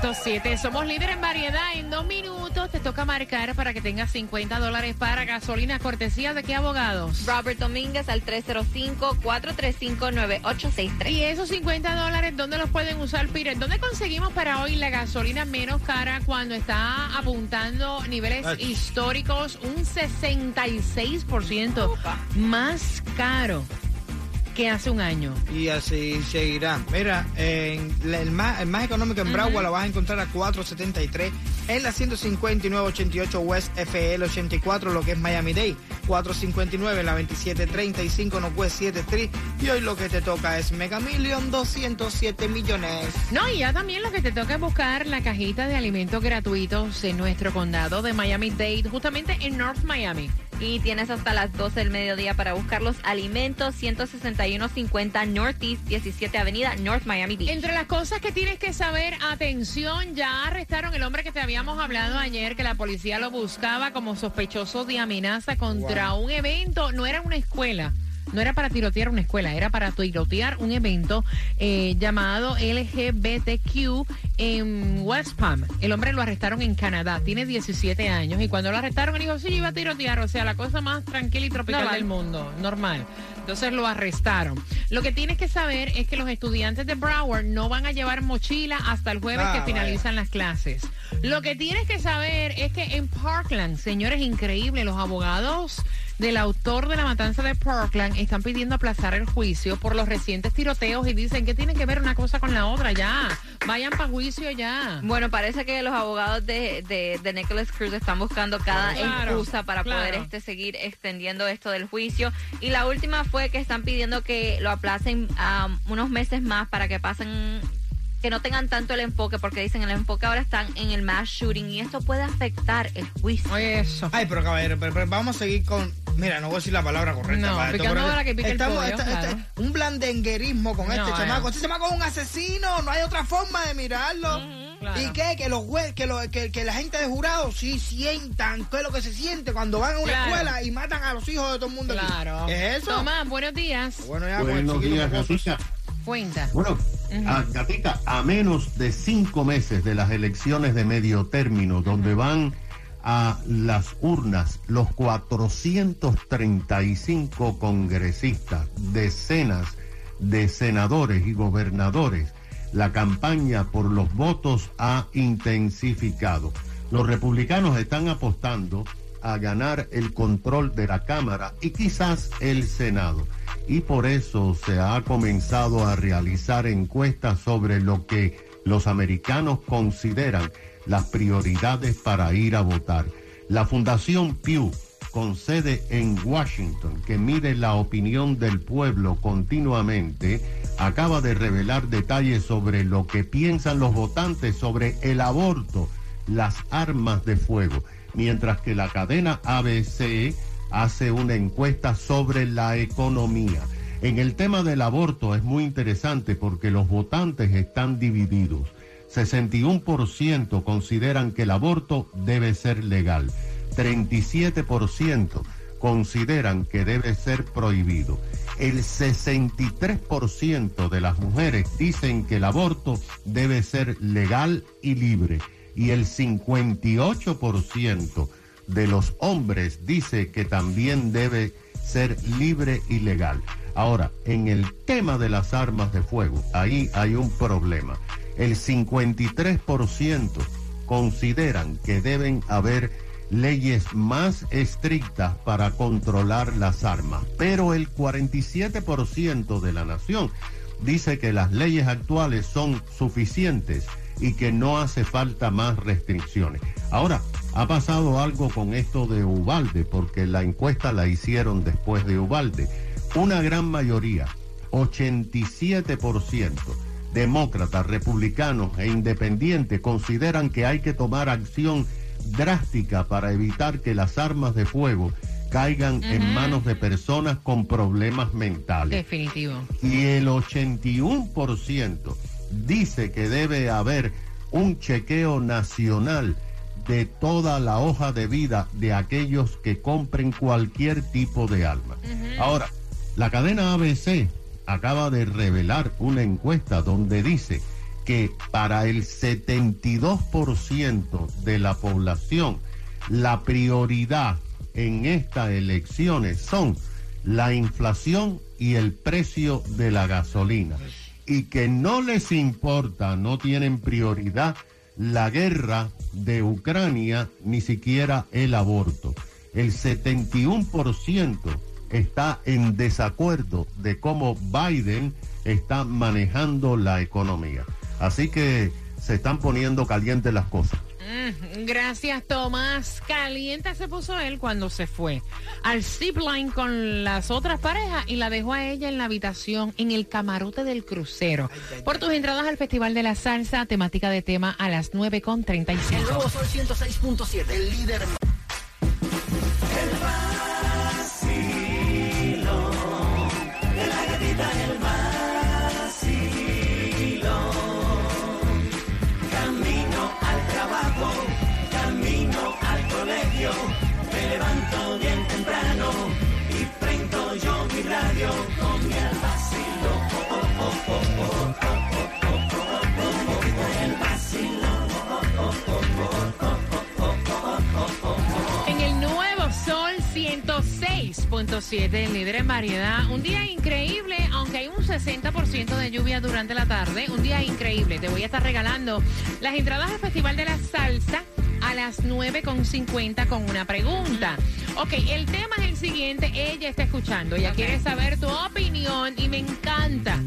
106.7 somos líderes en variedad. En dos minutos te toca marcar para que tengas 50 dólares para gasolina. Cortesía de qué abogados. Robert Domínguez al 305-435-9863. Y esos 50 dólares, ¿dónde los pueden usar, Peter? ¿Dónde conseguimos para hoy la gasolina menos cara cuando está apuntando niveles históricos? Un 66% más caro que hace un año. Y así seguirá. Mira, en la- el, más, el más económico en Broward lo vas a encontrar a 473 en la 15988 West FL 84, lo que es Miami Dade. 459 en la 2735 Northwest 7 Street. Y hoy lo que te toca es Mega Million 207 millones. No, y ya también lo que te toca es buscar la cajita de alimentos gratuitos en nuestro condado de Miami-Dade, justamente en North Miami. Y tienes hasta las 12 del mediodía para buscar los alimentos 16150 Northeast 17 Avenida North Miami Beach. Entre las cosas que tienes que saber, atención, ya arrestaron el hombre que te habíamos hablado ayer, que la policía lo buscaba como sospechoso de amenaza contra un evento. No era una escuela. No era para tirotear una escuela, era para tirotear un evento eh, llamado LGBTQ en West Palm. El hombre lo arrestaron en Canadá, tiene 17 años y cuando lo arrestaron él dijo, sí, iba a tirotear, o sea, la cosa más tranquila y tropical del mundo, normal. Entonces lo arrestaron. Lo que tienes que saber es que los estudiantes de Broward no van a llevar mochila hasta el jueves Ah, que vaya. finalizan las clases. Lo que tienes que saber es que en Parkland, señores, increíble, los abogados del autor de la matanza de Parkland están pidiendo aplazar el juicio por los recientes tiroteos y dicen que tiene que ver una cosa con la otra ya. Vayan para juicio ya. Bueno, parece que los abogados de, de, de Nicholas Cruz están buscando cada Claro, excusa para claro. poder este, seguir extendiendo esto del juicio. Y la última fue que están pidiendo que lo aplacen um, unos meses más para que pasen que no tengan tanto el enfoque, porque dicen el enfoque ahora están en el mass shooting y esto puede afectar el juicio. Oye, eso. Ay, pero caballero, pero, pero vamos a seguir con. Mira, no voy a decir la palabra correcta. No, para esto, picando que pica el estamos, pollo, esta- un blandenguerismo con No, este eh. chamaco. Este chamaco es un asesino, no hay otra forma de mirarlo. claro. ¿Y qué? Que los jue- que, lo- que, que la gente de jurado sí sientan qué es lo que se siente cuando van a una Claro. escuela y matan a los hijos de todo el mundo. Claro. ¿Qué es eso? Tomás, buenos días. Bueno, ya, Buenos chiquito días. Gatita. Cuenta. Bueno, a- Gatita, a menos de cinco meses de las elecciones de medio término, donde van a las urnas los 435 congresistas, decenas de senadores y gobernadores, la campaña por los votos ha intensificado. Los republicanos están apostando a ganar el control de la Cámara y quizás el Senado. Y por eso se ha comenzado a realizar encuestas sobre lo que los americanos consideran las prioridades para ir a votar. La Fundación Pew, con sede en Washington, que mide la opinión del pueblo continuamente, acaba de revelar detalles sobre lo que piensan los votantes sobre el aborto, las armas de fuego, mientras que la cadena ABC hace una encuesta sobre la economía. En el tema del aborto es muy interesante porque los votantes están divididos. 61% consideran que el aborto debe ser legal. 37% consideran que debe ser prohibido. El 63% de las mujeres dicen que el aborto debe ser legal y libre. Y el 58% de los hombres dice que también debe ser libre y legal. Ahora, en el tema de las armas de fuego, ahí hay un problema. El 53% consideran que deben haber leyes más estrictas para controlar las armas, pero el 47% de la nación dice que las leyes actuales son suficientes y que no hace falta más restricciones. Ahora, ha pasado algo con esto de Ubalde, porque la encuesta la hicieron después de Ubalde. Una gran mayoría, 87%, demócratas, republicanos e independientes consideran que hay que tomar acción drástica para evitar que las armas de fuego caigan en manos de personas con problemas mentales. Definitivo. Y el 81% dice que debe haber un chequeo nacional de toda la hoja de vida de aquellos que compren cualquier tipo de arma. Ahora, la cadena ABC acaba de revelar una encuesta donde dice que para el 72% de la población la prioridad en estas elecciones son la inflación y el precio de la gasolina y que no les importa, no tienen prioridad la guerra de Ucrania, ni siquiera el aborto. El 71% está en desacuerdo de cómo Biden está manejando la economía. Así que se están poniendo calientes las cosas. Mm, gracias, Tomás. Caliente se puso él cuando se fue al zipline con las otras parejas y la dejó a ella en la habitación, en el camarote del crucero. Por tus entradas al Festival de la Salsa, temática de tema a las 9.35. El nuevo Sol 106.7, el líder. 106.7, el líder en variedad. Un día increíble, aunque hay un 60% de lluvia durante la tarde. Un día increíble. Te voy a estar regalando las entradas al Festival de la Salsa a las 9.50 con una pregunta. Ok, el tema es el siguiente. Ella está escuchando. Ella quiere saber tu opinión y me encanta.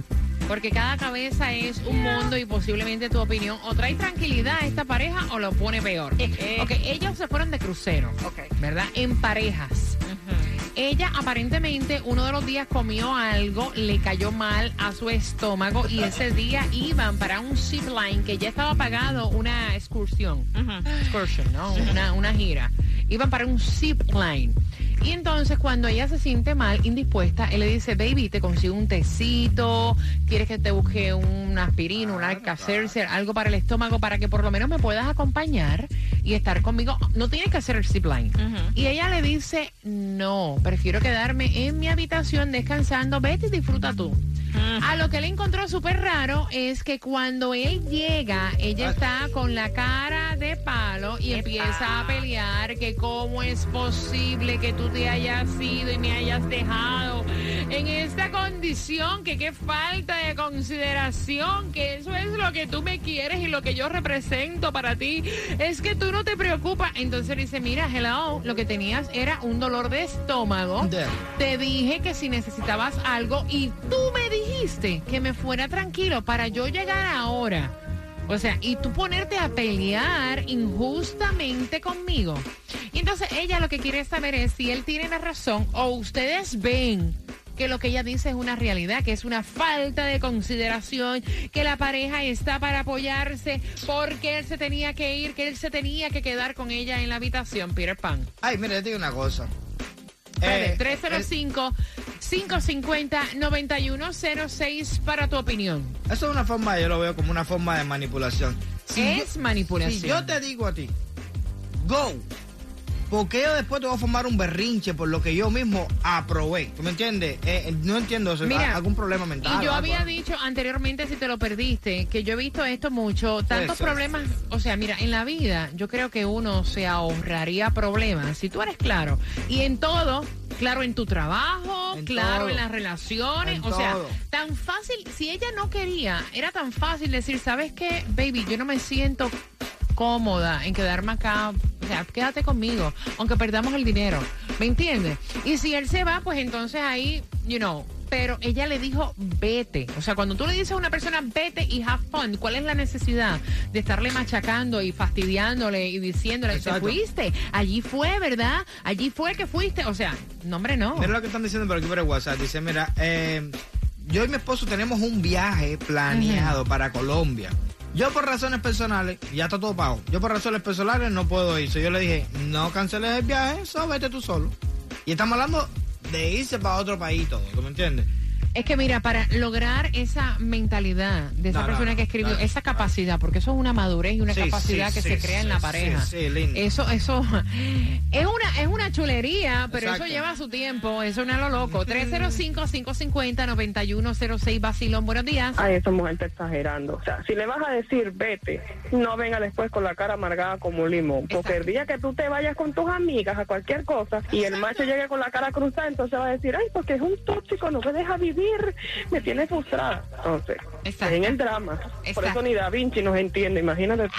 Porque cada cabeza es un mundo y posiblemente tu opinión o trae tranquilidad a esta pareja o lo pone peor. Ok, ellos se fueron de crucero, Ok. ¿verdad? En parejas. Ella aparentemente uno de los días comió algo, le cayó mal a su estómago y ese día iban para un zip line que ya estaba pagado una excursión. Excursion, ¿no? Una, una gira. Iban para un zip line. Y entonces cuando ella se siente mal, indispuesta, él le dice, baby, te consigo un tecito, quieres que te busque una aspirina, un Alka-Seltzer, algo para el estómago para que por lo menos me puedas acompañar y estar conmigo. No tienes que hacer el zip line. Y ella le dice, no, prefiero quedarme en mi habitación descansando, vete y disfruta tú. A lo que él encontró súper raro es que cuando él llega, ella está con la cara de palo y empieza a pelear que cómo es posible que tú te hayas ido y me hayas dejado en esta condición, que qué falta de consideración, que eso es lo que tú me quieres y lo que yo represento para ti, es que tú no te preocupas. Entonces dice, mira, hello, lo que tenías era un dolor de estómago. Te dije que si necesitabas algo y tú me dijiste que me fuera tranquilo para yo llegar ahora. O sea, y tú ponerte a pelear injustamente conmigo. Y entonces ella lo que quiere saber es si él tiene la razón o ustedes ven que lo que ella dice es una realidad, que es una falta de consideración, que la pareja está para apoyarse porque él se tenía que ir, que él se tenía que quedar con ella en la habitación, Peter Pan. Ay, mira, yo te digo una cosa. Eh, 305-550-9106 para tu opinión. Eso es una forma, yo lo veo como una forma de manipulación. Si es yo- manipulación. Si yo te digo a ti, go, porque yo después te voy a formar un berrinche por lo que yo mismo aprobé. ¿Tú me entiendes? Eh, eh, no entiendo, eso, Mira, algún problema mental. Y yo algo. había dicho anteriormente, si te lo perdiste, que yo he visto esto mucho, tantos Eso. problemas, o sea, mira, en la vida yo creo que uno se ahorraría problemas, si tú eres claro, y en todo, claro en tu trabajo, En claro todo. en las relaciones, En o sea, todo. tan fácil, si ella no quería, era tan fácil decir, ¿sabes qué, baby? Yo no me siento cómoda en quedarme acá, o sea, quédate conmigo, aunque perdamos el dinero, ¿me entiendes? Y si él se va, pues entonces ahí, you know, pero ella le dijo, vete. O sea, cuando tú le dices a una persona, vete y have fun, ¿cuál es la necesidad de estarle machacando y fastidiándole y diciéndole, te Exacto. fuiste? Allí fue, ¿verdad? Allí fue que fuiste. O sea, no, hombre, no. Mira lo que están diciendo por aquí por el WhatsApp. Dice, mira, eh, yo y mi esposo tenemos un viaje planeado para Colombia. Yo por razones personales, ya está todo pago. Yo por razones personales no puedo ir. So, yo le dije, no canceles el viaje, solo vete tú solo. Y estamos hablando de irse para otro país todo, ¿tú me entiendes? Es que mira, para lograr esa mentalidad de esa No, persona no, que escribió, no, esa no. capacidad, porque eso es una madurez y una Sí, capacidad sí, que sí, se crea en la pareja. sí, lindo. Eso, eso es una, es una chulería, pero Exacto. eso lleva su tiempo, eso no es lo loco. 305-550-9106 Basilón, buenos días. Ay, esa mujer está exagerando. O sea, si le vas a decir vete, no venga después con la cara amargada como un limón. Porque el día que tú te vayas con tus amigas a cualquier cosa y el macho llegue con la cara cruzada, entonces va a decir, ay, porque es un tóxico, no me deja vivir, me tiene frustrada. Entonces, Exacto. en el drama. Por eso ni Da Vinci nos entiende, imagínate.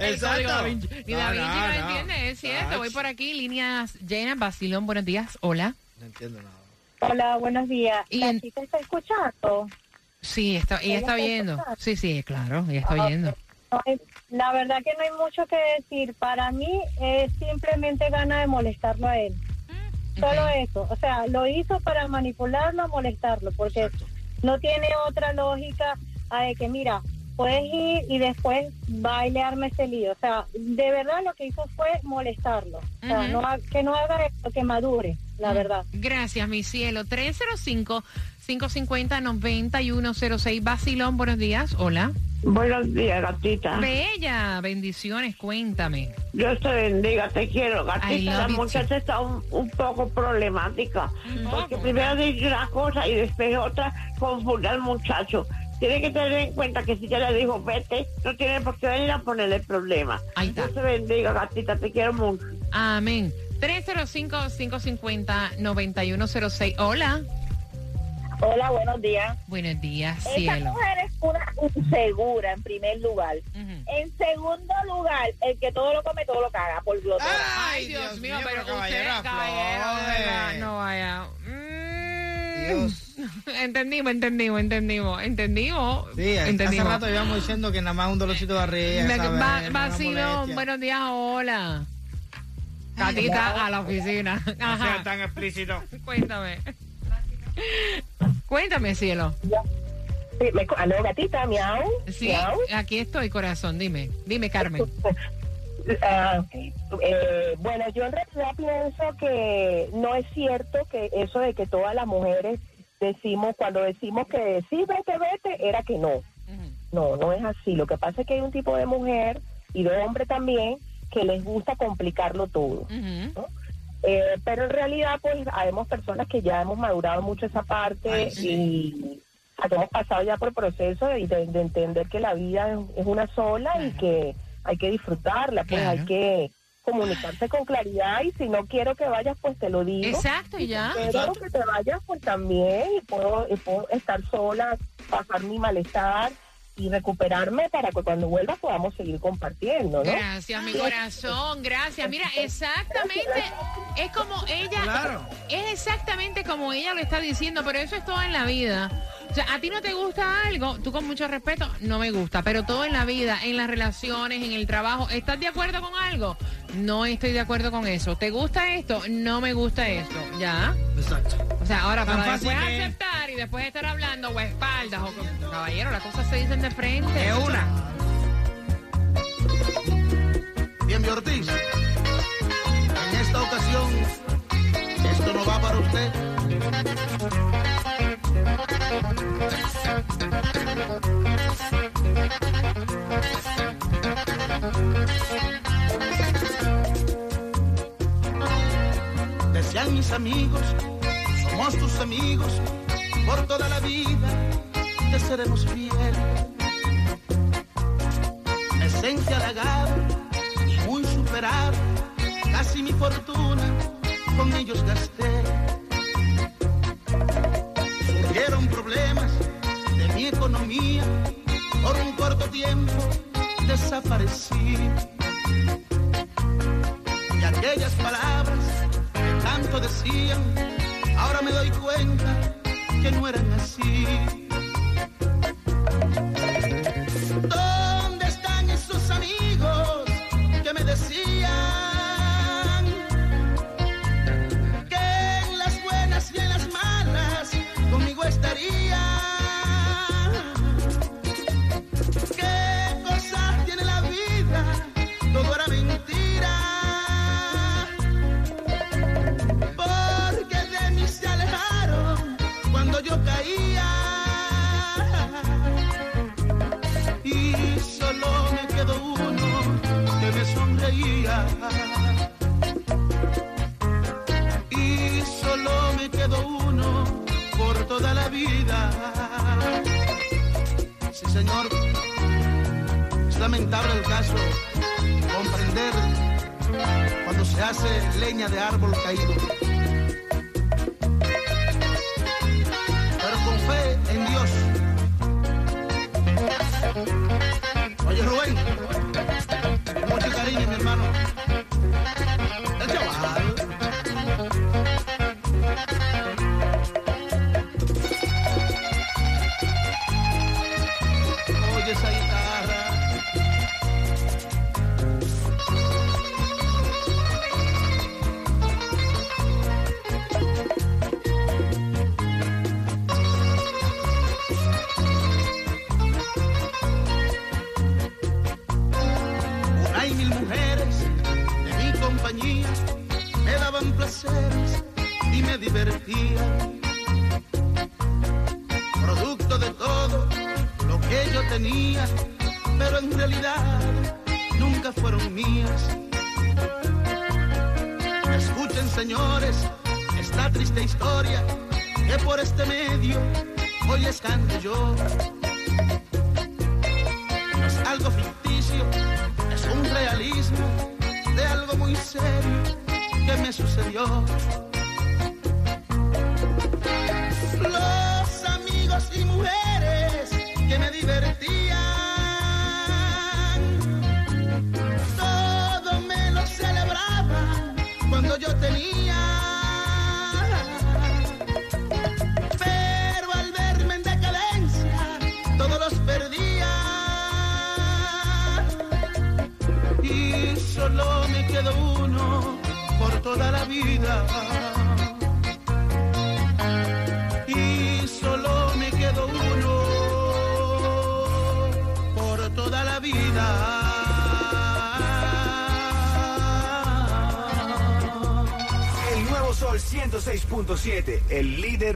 El Exacto. código Da Vinci. Ni No, Da Vinci no, no, no. entiende, es cierto. Voy por aquí, líneas llenas. Basilón, buenos días. Hola. No entiendo nada. Hola, buenos días. Y ¿La en- chica está escuchando? Sí, está, ella Ella está está viendo. escuchando. Sí, sí, claro, ella está hay- la verdad que no hay mucho que decir. Para mí es simplemente gana de molestarlo a él. Solo eso. O sea, lo hizo para manipularlo, molestarlo, porque no tiene otra lógica a de que, mira, puedes ir y después bailearme ese lío. O sea, de verdad lo que hizo fue molestarlo. O sea, no ha- que no haga eso, que madure, la verdad. Gracias, mi cielo. 305-550-9106. Basilón, buenos días. Hola. Buenos días, gatita. Bella, bendiciones, cuéntame. Dios te bendiga, te quiero, gatita. La muchacha está un, un poco problemática. Porque poco. primero dice una cosa y después otra, confunde al muchacho. Tiene que tener en cuenta que si ya le dijo vete, no tiene por qué venir a ponerle problema. Ahí está. Dios te bendiga, gatita, te quiero mucho. Amén. 305-550-9106. Hola. Hola, buenos días. Buenos días, Esa cielo. mujer es una insegura en primer lugar. Ujú. En segundo lugar, el que todo lo come, todo lo caga, por glotón. Ay, Dios, mío, pero usted, caballero, no vaya. Mm. Dios. Entendimos, entendimos, entendimos, entendimos. Sí, hace entendimos. rato íbamos diciendo que nada más un dolorcito de barriga. Me- ¿sabes? va- Una Vacilón, molestia. buenos días, hola. Catita a la oficina. No sea Ajá. tan explícito. Cuéntame. Cuéntame, cielo. Sí, me, aló, gatita, miau. Sí, miau. aquí estoy, corazón. Dime, dime, Carmen. Ah, eh, bueno, yo en realidad pienso que no es cierto que eso de que todas las mujeres decimos, cuando decimos que sí, vete, vete, era que no. No, no es así. Lo que pasa es que hay un tipo de mujer y de hombre también que les gusta complicarlo todo. Ujú. Eh, pero en realidad, pues, habemos personas que ya hemos madurado mucho esa parte Ay, sí. y hemos pasado ya por el proceso de, de- de entender que la vida es, es una sola y que hay que disfrutarla, pues Claro. hay que comunicarse con claridad y si no quiero que vayas, pues te lo digo. Exacto, y ya. Pero que te vayas, pues también, y puedo, y puedo estar sola, pasar mi malestar y recuperarme para que cuando vuelva podamos seguir compartiendo, ¿no? Gracias, mi corazón, gracias. Mira, exactamente, es como ella, Claro. es exactamente como ella lo está diciendo, pero eso es todo en la vida. O sea, a ti no te gusta algo, tú con mucho respeto, no me gusta, pero todo en la vida, en las relaciones, en el trabajo, ¿estás de acuerdo con algo? No estoy de acuerdo con eso. ¿Te gusta esto? No me gusta esto. ¿Ya? Exacto. O sea, ahora Tan para después que- aceptar y después estar hablando o espaldas o con- caballero, las cosas se dicen de frente. Es una. Bien, mi Ortiz. En esta ocasión, esto no va para usted. Decían mis amigos, somos tus amigos, por toda la vida te seremos fieles esencia halagada y muy superada, casi mi fortuna con ellos gasté. Surgieron problemas de mi economía, por un corto tiempo desaparecí. Y aquellas palabras que tanto decían, ahora me doy cuenta que no eran así. caía y solo me quedó uno que me sonreía. Y solo me quedó uno por toda la vida. Sí, señor, es lamentable el caso, comprender cuando se hace leña de árbol caído. Me daban placeres y me divertían. Producto de todo lo que yo tenía, pero en realidad nunca fueron mías. Escuchen señores esta triste historia que por este medio hoy les canto yo. Algo serio que me sucedió. Los amigos y mujeres que me divertían, todo me lo celebraban cuando yo tenía. Toda la vida. Y solo me quedó uno por toda la vida. El nuevo Sol 106.7, el líder.